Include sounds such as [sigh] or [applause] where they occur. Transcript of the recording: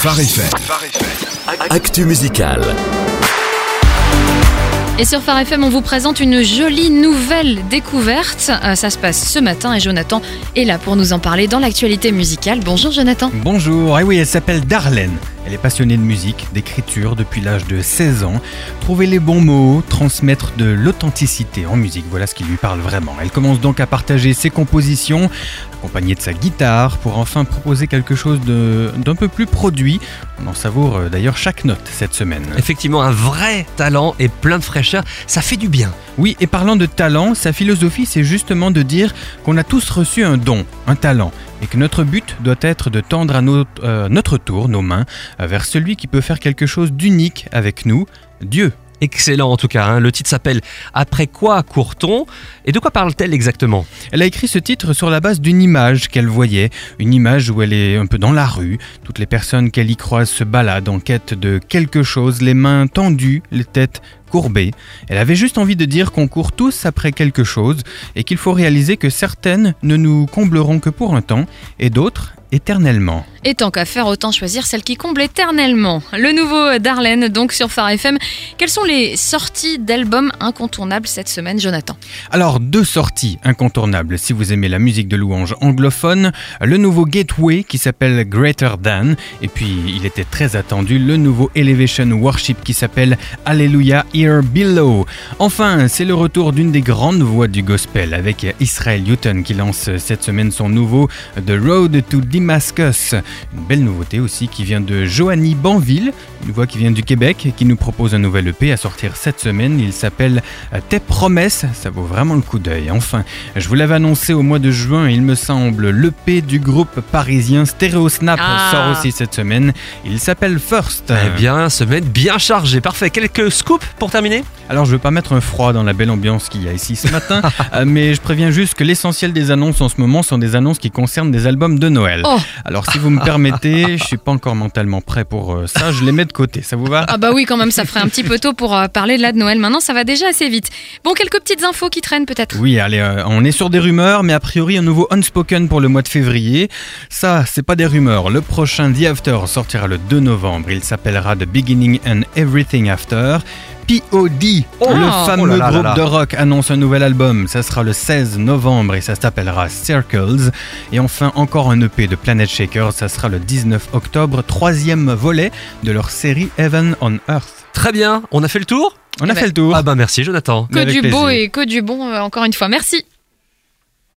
Phare FM. Actu musical. Et sur Phare FM, on vous présente une jolie nouvelle découverte. Euh, ça se passe ce matin et Jonathan est là pour nous en parler dans l'actualité musicale. Bonjour Jonathan. Bonjour, et oui, elle s'appelle Darlene. Elle est passionnée de musique, d'écriture depuis l'âge de 16 ans. Trouver les bons mots, transmettre de l'authenticité en musique, voilà ce qui lui parle vraiment. Elle commence donc à partager ses compositions, accompagnée de sa guitare, pour enfin proposer quelque chose d'un peu plus produit. On en savoure euh, d'ailleurs chaque note cette semaine. Effectivement, un vrai talent et plein de fraîcheur, ça fait du bien. Oui, et parlant de talent, sa philosophie, c'est justement de dire qu'on a tous reçu un don, un talent, et que notre but doit être de tendre à notre, euh, notre tour nos mains euh, vers celui qui peut faire quelque chose d'unique avec nous, Dieu. Excellent en tout cas, hein. le titre s'appelle Après quoi court-on? Et de quoi parle-t-elle exactement? Elle a écrit ce titre sur la base d'une image qu'elle voyait, une image où elle est un peu dans la rue, toutes les personnes qu'elle y croise se baladent en quête de quelque chose, les mains tendues, les têtes courbées. Elle avait juste envie de dire qu'on court tous après quelque chose et qu'il faut réaliser que certaines ne nous combleront que pour un temps et d'autres éternellement. Et tant qu'à faire, autant choisir celle qui comble éternellement. Le nouveau Darlene, donc sur Phare FM. Quelles sont les sorties d'albums incontournables cette semaine, Jonathan? Alors, deux sorties incontournables si vous aimez la musique de louange anglophone. Le nouveau Gateway qui s'appelle Greater Than. Et puis, il était très attendu, le nouveau Elevation Worship qui s'appelle Alleluia Here Below. Enfin, c'est le retour d'une des grandes voix du gospel avec Israel Houghton qui lance cette semaine son nouveau The Road to Damascus. Une belle nouveauté aussi qui vient de Joanie Banville, une voix qui vient du Québec et qui nous propose un nouvel EP à sortir cette semaine. Il s'appelle Tes promesses, ça vaut vraiment le coup d'œil. Enfin, je vous l'avais annoncé au mois de juin, il me semble, l'EP du groupe parisien Stereo Snap Ah. sort aussi cette semaine. Il s'appelle First. Eh bien, semaine bien chargée, parfait. Quelques scoops pour terminer Alors je veux pas mettre un froid dans la belle ambiance qu'il y a ici ce matin, [laughs] euh, mais je préviens juste que l'essentiel des annonces en ce moment sont des annonces qui concernent des albums de Noël. Oh. Alors si vous me permettez, je suis pas encore mentalement prêt pour euh, ça, je les mets de côté, ça vous va? Ah bah oui, quand même, ça ferait un petit peu tôt pour euh, parler de la de Noël. Maintenant, ça va déjà assez vite. Bon, quelques petites infos qui traînent peut-être. Oui, allez, euh, on est sur des rumeurs, mais a priori un nouveau Unspoken pour le mois de février. Ça, c'est pas des rumeurs. Le prochain The After sortira le 2 novembre. Il s'appellera The Beginning and Everything After. POD, Oh. le Oh fameux là là là groupe là. de rock, annonce un nouvel album. Ça sera le 16 novembre et ça s'appellera Circles. Et enfin, encore un EP de Planet Shaker. Ça sera le 19 octobre, troisième volet de leur série Heaven on Earth. Très bien, on a fait le tour? On a Eh ben, fait le tour. Ah bah merci Jonathan. Que Avec du beau et que du bon, euh, encore une fois. Merci.